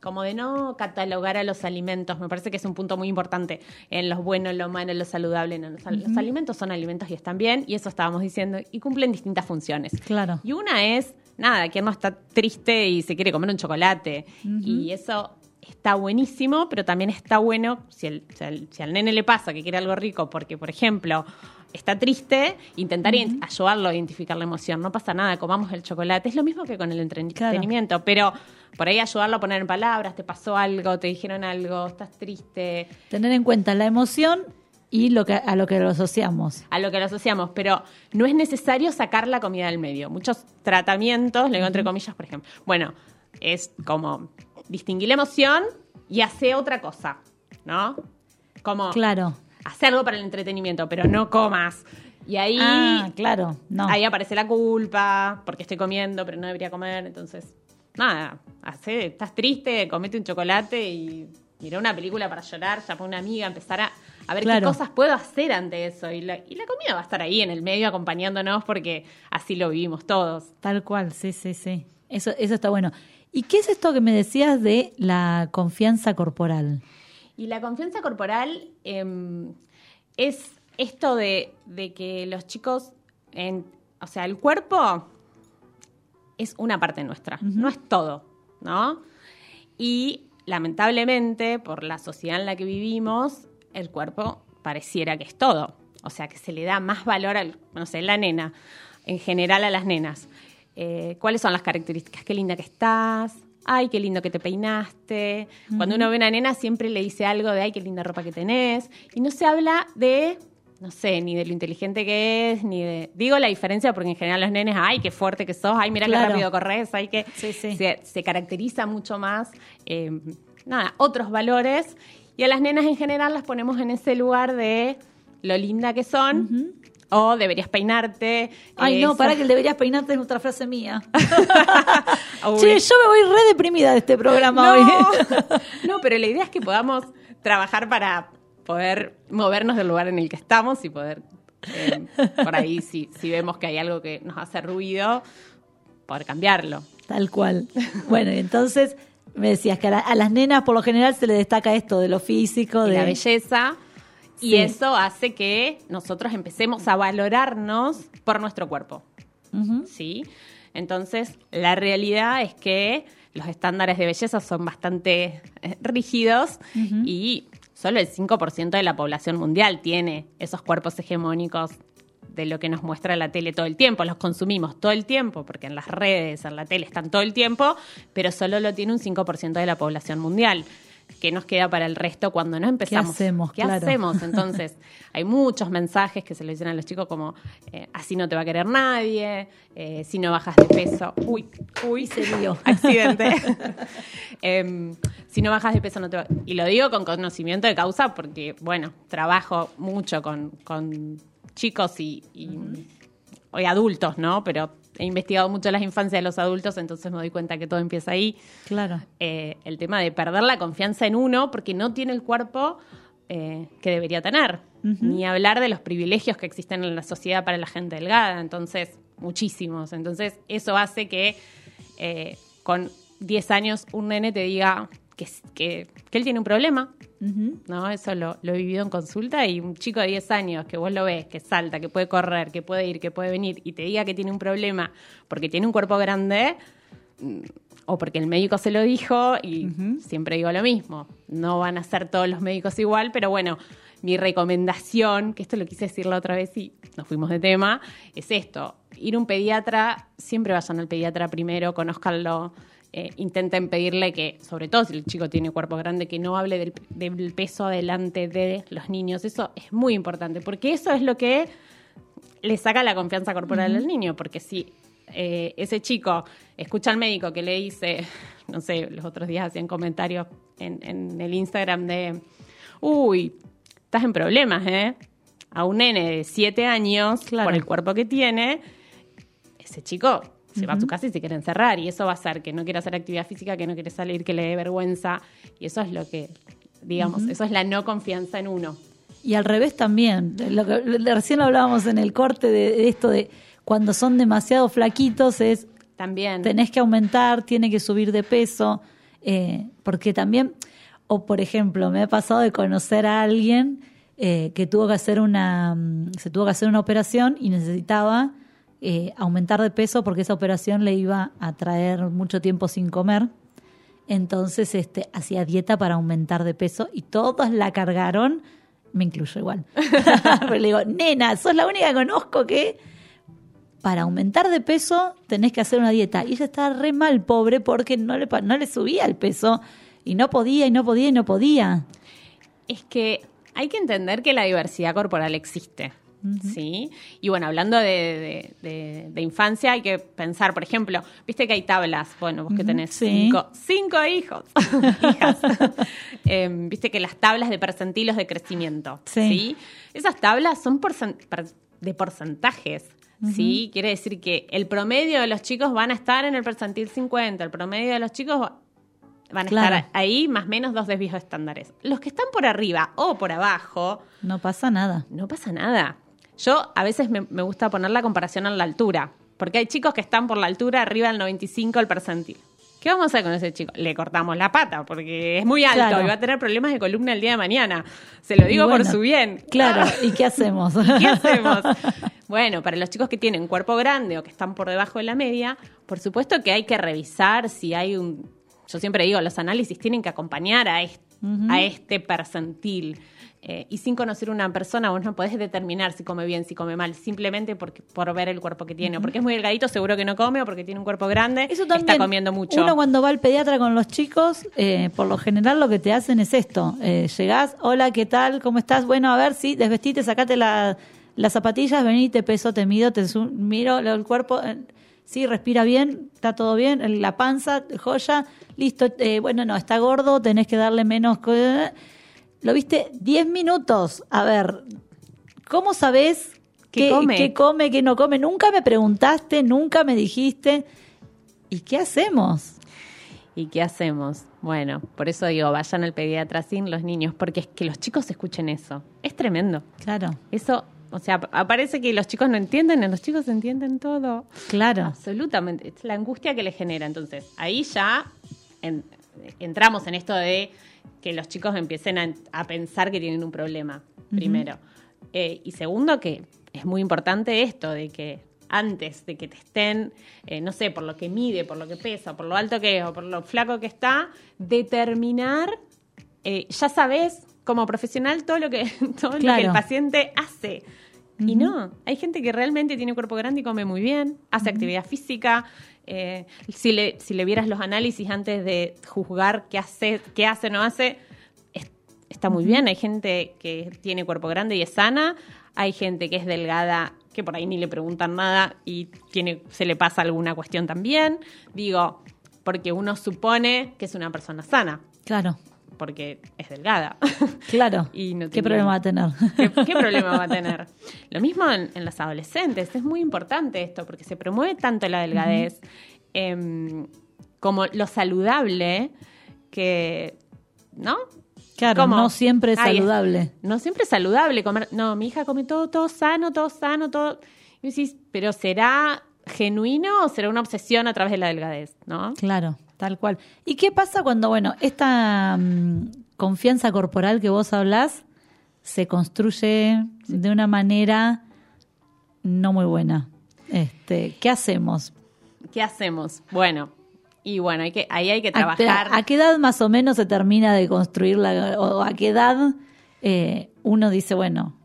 como de no catalogar a los alimentos, me parece que es un punto muy importante en los buenos, lo malo, lo saludable. no, los, los alimentos son alimentos y están bien, y eso estábamos diciendo, y cumplen distintas funciones. Claro. Y una es, nada, quien no está triste y se quiere comer un chocolate. Y eso está buenísimo, pero también está bueno si, el- si al, si al nene le pasa que quiere algo rico porque, por ejemplo, está triste, intentar ayudarlo a identificar la emoción. No pasa nada, comamos el chocolate. Es lo mismo que con el entretenimiento, pero por ahí ayudarlo a poner en palabras, te pasó algo, te dijeron algo, estás triste, Tener en cuenta la emoción y lo que, a lo que lo asociamos. a lo que lo asociamos, pero no es necesario sacar la comida del medio. Muchos tratamientos, le digo entre comillas, por ejemplo, bueno, es como distinguir la emoción y hacer otra cosa, ¿no? Como Claro. Hacer algo para el entretenimiento, pero no comas. Y ahí, Ah, claro. No. ahí aparece la culpa, porque estoy comiendo, pero no debería comer, entonces, nada, hace, estás triste, comete un chocolate y mira una película para llorar, llama a una amiga, empezar a, a ver Claro. qué cosas puedo hacer ante eso. Y la, y la comida va a estar ahí en el medio acompañándonos porque así lo vivimos todos. Tal cual, sí, sí, sí. Eso, eso está bueno. ¿Y qué es esto que me decías de la confianza corporal? Y la confianza corporal em, es esto de, de que los chicos, en, o sea, el cuerpo es una parte nuestra, no es todo, ¿no? Y lamentablemente, por la sociedad en la que vivimos, el cuerpo pareciera que es todo. O sea, que se le da más valor al, no sé, la nena, en general a las nenas. Eh, ¿Cuáles son las características? Qué linda que estás. Ay, qué lindo que te peinaste. Cuando uno ve a una nena siempre le dice algo de, ay, qué linda ropa que tenés. Y no se habla de, no sé, ni de lo inteligente que es, ni de... Digo la diferencia porque en general los nenes, ay, qué fuerte que sos, ay, mira Claro. qué rápido corres, ay, que... Sí, sí. Se, se caracteriza mucho más, eh, nada, otros valores. Y a las nenas en general las ponemos en ese lugar de lo linda que son. O deberías peinarte. Ay, eh, no, para que el deberías peinarte es otra frase mía. Che, yo me voy re deprimida de este programa hoy. No, pero la idea es que podamos trabajar para poder movernos del lugar en el que estamos y poder, eh, por ahí, si, si vemos que hay algo que nos hace ruido, poder cambiarlo. Tal cual. Bueno, entonces me decías que a, la- a las nenas por lo general se le destaca esto de lo físico, y de la belleza. Y Sí. eso hace que nosotros empecemos a valorarnos por nuestro cuerpo. ¿sí? Entonces, la realidad es que los estándares de belleza son bastante eh, rígidos y solo el 5% de la población mundial tiene esos cuerpos hegemónicos de lo que nos muestra la tele todo el tiempo. Los consumimos todo el tiempo, porque en las redes, en la tele están todo el tiempo, pero solo lo tiene un 5% de la población mundial. ¿Qué nos queda para el resto cuando no empezamos? hacemos? ¿Qué Claro. hacemos? Entonces, hay muchos mensajes que se le dicen a los chicos como, eh, así no te va a querer nadie, eh, si no bajas de peso, uy, uy, se dio. accidente. Em, si no bajas de peso no te va... Y lo digo con conocimiento de causa porque, bueno, trabajo mucho con, con chicos y, y, hoy adultos, ¿no? Pero he investigado mucho las infancias de los adultos, entonces me doy cuenta que todo empieza ahí Claro. eh, el tema de perder la confianza en uno porque no tiene el cuerpo eh, que debería tener. Ni hablar de los privilegios que existen en la sociedad para la gente delgada. Entonces, muchísimos. Entonces, eso hace que eh, con 10 años un nene te diga que, que, que él tiene un problema. ¿no? Eso lo, lo he vivido en consulta y un chico de 10 años que vos lo ves, que salta, que puede correr, que puede ir, que puede venir y te diga que tiene un problema porque tiene un cuerpo grande, mm, o porque el médico se lo dijo y siempre digo lo mismo, no van a ser todos los médicos igual, pero bueno, mi recomendación, que esto lo quise decir la otra vez y nos fuimos de tema, es esto, ir a un pediatra, siempre vayan al pediatra primero, conózcanlo, eh, intenten pedirle que, sobre todo si el chico tiene cuerpo grande, que no hable del, del peso delante de los niños, eso es muy importante, porque eso es lo que le saca la confianza corporal al niño, porque si eh, ese chico escucha al médico que le dice, no sé, los otros días hacían comentarios en, en el Instagram de, uy, estás en problemas, ¿eh? A un nene de 7 años, Claro. por el cuerpo que tiene, ese chico se va a su casa y se quiere encerrar, y eso va a hacer que no quiera hacer actividad física, que no quiere salir, que le dé vergüenza, y eso es lo que, digamos, eso es la no confianza en uno. Y al revés también. Lo que, recién lo hablábamos en el corte de, de esto de cuando son demasiado flaquitos es También. tenés que aumentar, tiene que subir de peso, eh, porque también, o por ejemplo, me ha pasado de conocer a alguien eh, que tuvo que hacer una, mm, se tuvo que hacer una operación y necesitaba eh, aumentar de peso porque esa operación le iba a traer mucho tiempo sin comer. Entonces, este, hacía dieta para aumentar de peso y todos la cargaron, me incluyo igual. Pero le digo, nena, sos la única que conozco que para aumentar de peso tenés que hacer una dieta. Y ella estaba re mal, pobre, porque no le, no le subía el peso y no podía y no podía y no podía. Es que hay que entender que la diversidad corporal existe. ¿Sí? Y bueno, hablando de, de- de- de infancia, hay que pensar, por ejemplo, viste que hay tablas, bueno, vos que tenés sí. cinco, cinco hijos, hijas, Em, viste que las tablas de percentilos de crecimiento, Sí. ¿sí? Esas tablas son de porcentajes, ¿sí? Quiere decir que el promedio de los chicos van a estar en el percentil 50, el promedio de los chicos va- van a Claro. estar ahí más o menos dos desvíos estándares. Los que están por arriba o por abajo, No pasa nada. no pasa nada. Yo a veces me, me gusta poner la comparación en la altura, porque hay chicos que están por la altura arriba del 95 el percentil. ¿Qué vamos a hacer con ese chico? Le cortamos la pata, porque es muy alto Claro. y va a tener problemas de columna el día de mañana. Se lo digo bueno, por su bien. Claro, Ah. ¿y qué hacemos? ¿Qué hacemos? Bueno, para los chicos que tienen cuerpo grande o que están por debajo de la media, por supuesto que hay que revisar si hay un... Yo siempre digo, los análisis tienen que acompañar a este, a este percentil. Eh, y sin conocer una persona, vos no podés determinar si come bien, si come mal, simplemente porque, por ver el cuerpo que tiene. O porque es muy delgadito, seguro que no come, o porque tiene un cuerpo grande, Eso también. está comiendo mucho. Uno cuando va al pediatra con los chicos, eh, por lo general lo que te hacen es esto. Eh, llegás, hola, ¿qué tal? ¿Cómo estás? Bueno, a ver, sí, desvestite, sacate la- las zapatillas, vení, te peso, te mido, te miro el cuerpo. eh, sí, respira bien, está todo bien, la panza, joya, listo. eh, bueno, no, está gordo, tenés que darle menos... Lo viste 10 minutos. A ver, ¿cómo sabés ¿Qué qué come? qué come, qué no come? Nunca me preguntaste, nunca me dijiste. ¿Y qué hacemos? ¿Y qué hacemos? Bueno, por eso digo, vayan al pediatra sin los niños, porque es que los chicos escuchen eso. Es tremendo. Claro, Eso, o sea, ap- parece que los chicos no entienden, los chicos entienden todo. claro. Absolutamente. Es la angustia que les genera. Entonces, ahí ya en- entramos en esto de que los chicos empiecen a, a pensar que tienen un problema, primero. Eh, y segundo, que es muy importante esto de que antes de que te estén, eh, no sé, por lo que mide, por lo que pesa, por lo alto que es o por lo flaco que está, determinar, eh, ya sabes como profesional todo lo que, todo lo que el paciente hace. Y no, hay gente que realmente tiene cuerpo grande y come muy bien, hace actividad física. Eh, si, le, si le vieras los análisis antes de juzgar qué hace, qué hace o no hace, es- está muy bien. Hay gente que tiene cuerpo grande y es sana, hay gente que es delgada que por ahí ni le preguntan nada y tiene, se le pasa alguna cuestión también. Digo, porque uno supone que es una persona sana, Claro, porque es delgada. claro. Y no ¿Qué problema va a tener? ¿Qué, qué problema va a tener? Lo mismo en, en los adolescentes. Es muy importante esto porque se promueve tanto la delgadez em, como lo saludable que, ¿no? Claro, ¿Cómo? no siempre es Ay, saludable. No siempre es saludable comer. No, mi hija come todo, todo sano, todo sano, todo. Y decís, pero ¿será genuino o será una obsesión a través de la delgadez? ¿No? Claro, tal cual. ¿Y qué pasa cuando, bueno, esta mm, confianza corporal que vos hablás se construye de una manera no muy buena? Este, ¿Qué hacemos? ¿Qué hacemos? Bueno, y bueno, hay que, ahí hay que ¿A, trabajar. ¿a qué edad más o menos se termina de construir la, o a qué edad eh, uno dice, bueno,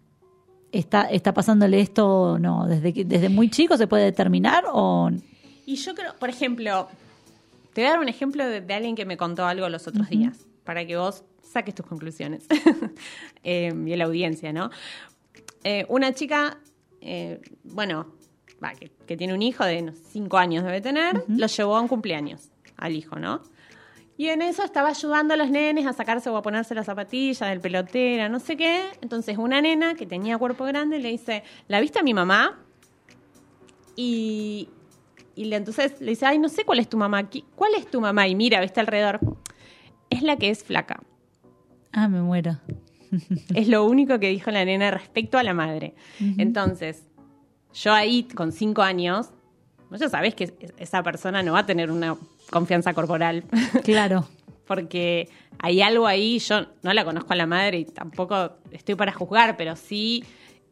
está, está pasándole esto o no? ¿Desde, ¿Desde muy chico se puede determinar o Y yo creo, por ejemplo, te voy a dar un ejemplo de, de alguien que me contó algo los otros días, para que vos saques tus conclusiones. Eh, y la audiencia, ¿no? Eh, una chica, eh, bueno, va, que, que tiene un hijo de unos cinco años debe tener, lo llevó a un cumpleaños al hijo, ¿no? Y en eso estaba ayudando a los nenes a sacarse o a ponerse las zapatillas del pelotera, no sé qué. Entonces una nena que tenía cuerpo grande le dice, ¿la viste a mi mamá? Y, y le, entonces le dice, ay, no sé cuál es tu mamá. ¿Qui- ¿Cuál es tu mamá? Y mira, viste alrededor. Es la que es flaca. Ah, me muero. es lo único que dijo la nena respecto a la madre. Entonces, yo ahí con cinco años, vos ya sabés que esa persona no va a tener una confianza corporal. Claro. Porque hay algo ahí, yo no la conozco a la madre y tampoco estoy para juzgar, pero sí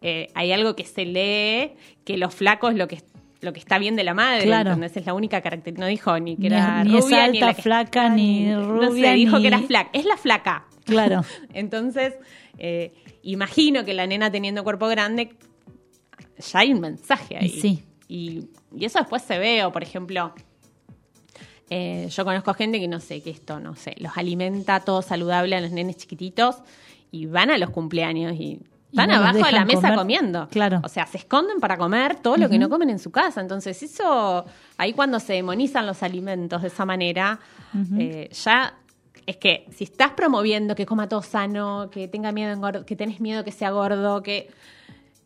eh, hay algo que se lee que los flacos lo que lo que está bien de la madre, Claro. ¿entendés? Es la única característica, no dijo ni que era ni es rubia, ni alta, la que- flaca, ni no rubia, sé, dijo ni- que era flaca, es la flaca. Claro. Entonces, eh, imagino que la nena teniendo cuerpo grande, ya hay un mensaje ahí. Y sí. Y, y eso después se ve, o por ejemplo, eh, yo conozco gente que no sé, que esto, no sé, los alimenta todo saludable a los nenes chiquititos y van a los cumpleaños Y están no abajo de la mesa comer. comiendo. Claro. O sea, se esconden para comer todo lo que no comen en su casa. Entonces, eso, ahí cuando se demonizan los alimentos de esa manera, eh, ya es que si estás promoviendo que coma todo sano, que tenga miedo, que tenés miedo que sea gordo, que.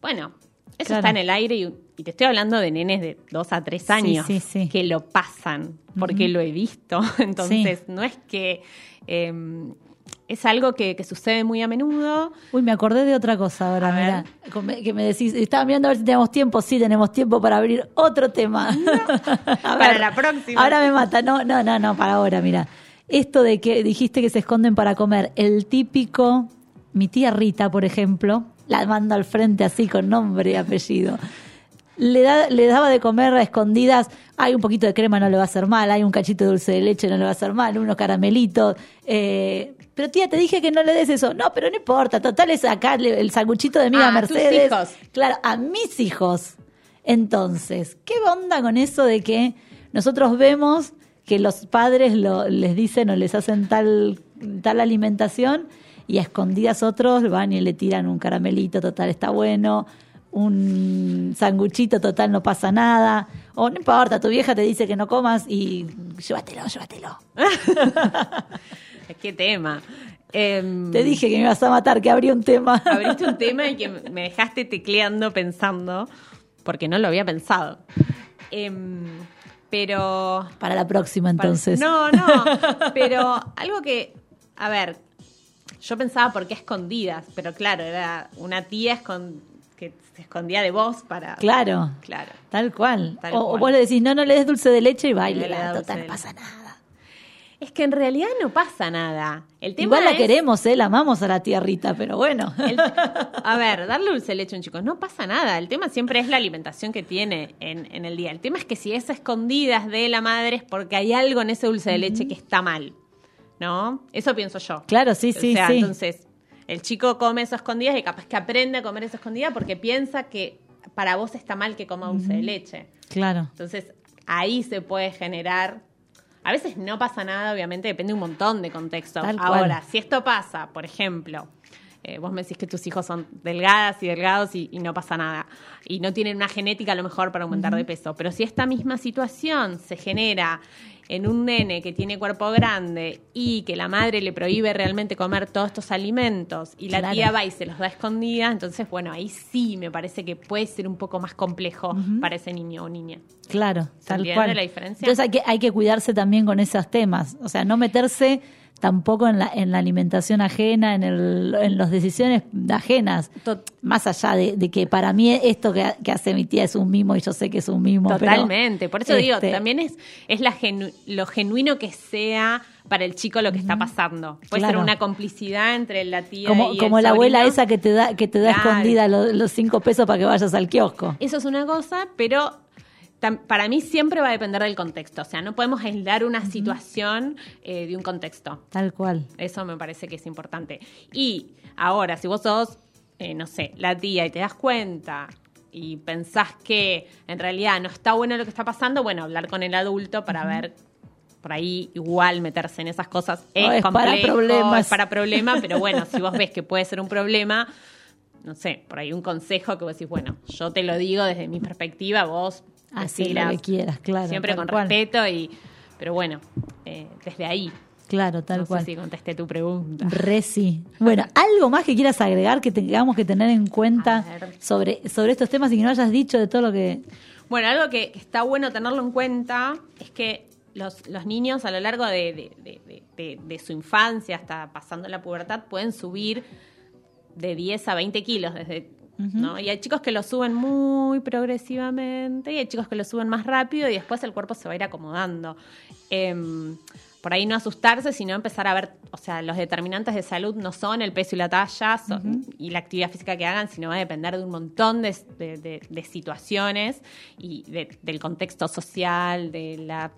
Bueno, eso Claro. está en el aire y, y te estoy hablando de nenes de dos a tres años sí, sí. que lo pasan, porque lo he visto. Entonces, no es que. eh, es algo que, que sucede muy a menudo. Uy, me acordé de otra cosa ahora, mira. Que me decís, estaba mirando a ver si tenemos tiempo. Sí, tenemos tiempo para abrir otro tema. Para la próxima. Ahora me mata. No, no, no, no, para ahora, mira. Esto de que dijiste que se esconden para comer. El típico, mi tía Rita, por ejemplo, la mando al frente así con nombre y apellido. Le, da- le daba de comer a escondidas, hay un poquito de crema, no le va a hacer mal, hay un cachito de dulce de leche, no le va a hacer mal, unos caramelitos. eh, pero tía, te dije que no le des eso. No, pero no importa, total es acá el sanguchito de miga Ah, tus Mercedes. hijos. Claro, a mis hijos. Entonces, ¿qué onda con eso de que nosotros vemos que los padres lo- les dicen o les hacen tal, tal alimentación y a escondidas otros van y le tiran un caramelito, total está bueno, un sanguchito, total no pasa nada, o no importa, tu vieja te dice que no comas y llévatelo, llévatelo. ¿Qué tema? Em, Te dije que me ibas a matar, que habría un tema. abriste un tema y que me dejaste tecleando pensando, porque no lo había pensado. Em, pero. Para la próxima para- entonces. no, no. Pero algo que. A ver, yo pensaba por qué escondidas, pero claro, era una tía escon- que se escondía de vos para. Claro. Claro. Tal cual. Tal o, cual. vos le decís, no, no le des dulce de leche y baile. No total, no pasa nada. Es que en realidad no pasa nada. El tema Igual la es- queremos, ¿eh? La amamos a la tía Rita, pero bueno. El- a ver, darle dulce de leche a un chico, no pasa nada. El tema siempre es la alimentación que tiene en, en el día. El tema es que si es a escondidas de la madre es porque hay algo en ese dulce de leche que está mal. ¿No? Eso pienso yo. Claro, sí, sí, o sea, sí. entonces, el chico come eso a escondidas y capaz que aprende a comer eso a escondidas porque piensa que para vos está mal que coma dulce de leche. Claro. Entonces, ahí se puede generar. A veces no pasa nada, obviamente, depende un montón de. Tal cual. Ahora, si esto pasa, por ejemplo, eh, vos me decís que tus hijos son delgadas y delgados y, y no pasa nada. Y no tienen una genética a lo mejor para aumentar de peso. Pero si esta misma situación se genera en un nene que tiene cuerpo grande y que la madre le prohíbe realmente comer todos estos alimentos y la Claro. tía va y se los da escondidas, entonces, bueno, ahí sí me parece que puede ser un poco más complejo para ese niño o niña. Claro, ¿Se tal cual. la diferencia? Entonces hay que, hay que cuidarse también con esos temas. O sea, no meterse tampoco en la, en la alimentación ajena, en, el, en las decisiones ajenas. Tot- Más allá de, de que para mí esto que, que hace mi tía es un mimo y yo sé que es un mimo. pero, Totalmente. Por eso digo, este, también es, es la genu- lo genuino que sea para el chico lo que está pasando. Puede Claro. ser una complicidad entre la tía Como, y como el la abuela esa que te da, que te da Claro. escondida lo- los cinco pesos para que vayas al kiosco. Eso es una cosa, pero para mí siempre va a depender del contexto. O sea, no podemos aislar una situación eh, de un contexto. Tal cual. Eso me parece que es importante. Y ahora, si vos sos, eh, no sé, la tía y te das cuenta y pensás que en realidad no está bueno lo que está pasando, bueno, hablar con el adulto para ver, por ahí igual meterse en esas cosas es, No, es para complejo, problemas. es para problema, pero bueno, si vos ves que puede ser un problema, no sé, por ahí un consejo que vos decís, bueno, yo te lo digo desde mi perspectiva, vos Así lo que quieras, claro. siempre con cual. respeto y pero bueno, eh, desde ahí Claro, tal no cual. sé si contesté tu pregunta. Re sí. Bueno, ¿algo más que quieras agregar que tengamos que tener en cuenta sobre, sobre estos temas y que no hayas dicho de todo lo que... Bueno, algo que, está bueno tenerlo en cuenta es que los, los niños a lo largo de, de- de- de- de- de su infancia hasta pasando la pubertad pueden subir de 10 a 20 kilos desde ¿no? Y hay chicos que lo suben muy progresivamente y hay chicos que lo suben más rápido y después el cuerpo se va a ir acomodando. Em, por ahí no asustarse, sino empezar a ver, o sea, los determinantes de salud no son el peso y la talla son- y la actividad física que hagan, sino va a depender de un montón de, de- de- de situaciones y de- del contexto social, de la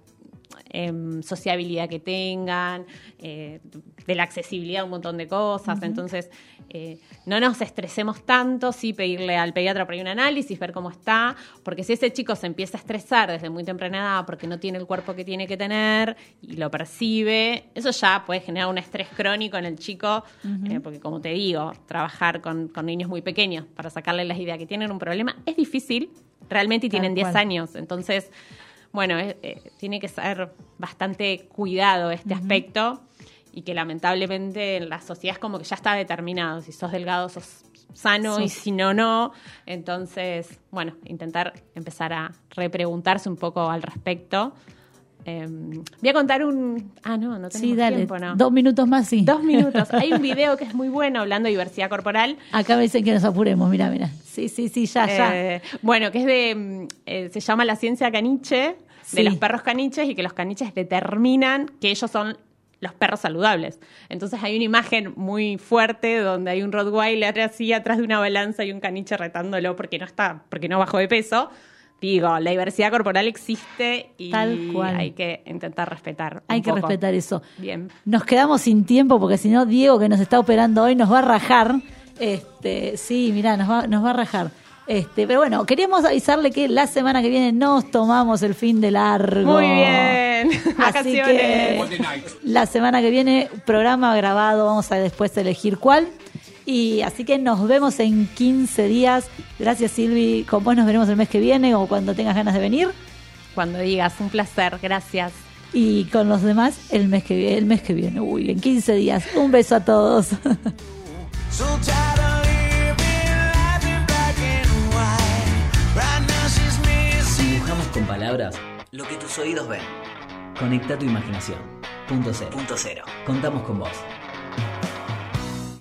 em, sociabilidad que tengan, eh, de la accesibilidad a un montón de cosas. Entonces, eh, no nos estresemos tanto, sí pedirle al pediatra por ahí un análisis, ver cómo está, porque si ese chico se empieza a estresar desde muy temprana edad porque no tiene el cuerpo que tiene que tener y lo percibe, eso ya puede generar un estrés crónico en el chico, eh, porque como te digo, trabajar con, con niños muy pequeños para sacarle las ideas que tienen un problema es difícil, realmente y tienen 10 cual. años, entonces bueno, eh, eh, tiene que ser bastante cuidado este aspecto y que lamentablemente en la sociedad es como que ya está determinado. Si sos delgado, sos sano y si no, no. Entonces, bueno, intentar empezar a repreguntarse un poco al respecto. Eh, voy a contar un... Ah, no, no tenemos Sí, dale. tiempo, ¿no? Dos minutos más, sí. Dos minutos. Hay un video que es muy bueno hablando de diversidad corporal. Acá me dicen que nos apuremos, mira, mira. Sí, sí, sí, ya, ya. Eh, bueno, que es de. mm, eh, se llama la ciencia caniche, Sí. de los perros caniches, y que los caniches determinan que ellos son los perros saludables. Entonces hay una imagen muy fuerte donde hay un Rottweiler así atrás de una balanza y un caniche retándolo porque no está, porque no bajó de peso. Digo, la diversidad corporal existe y Tal cual. hay que intentar respetar. un Hay que poco. respetar eso. Bien. Nos quedamos sin tiempo porque si no, Diego, que nos está operando hoy, nos va a rajar. Este, sí, mirá, nos va, nos va a rajar. Este, pero bueno, queríamos avisarle que la semana que viene nos tomamos el fin de largo. Muy bien. Así Vacaciones. que la semana que viene, programa grabado, vamos a después elegir cuál. Y así que nos vemos en 15 días. Gracias, Silvi. Con vos nos veremos el mes que viene o cuando tengas ganas de venir. Cuando digas, un placer, gracias. Y con los demás el mes que viene. El mes que viene. Uy, en 15 días. Un beso a todos. Dibujamos con palabras lo que tus oídos ven. Conecta tu imaginación. Punto cero. Punto cero. Contamos con vos.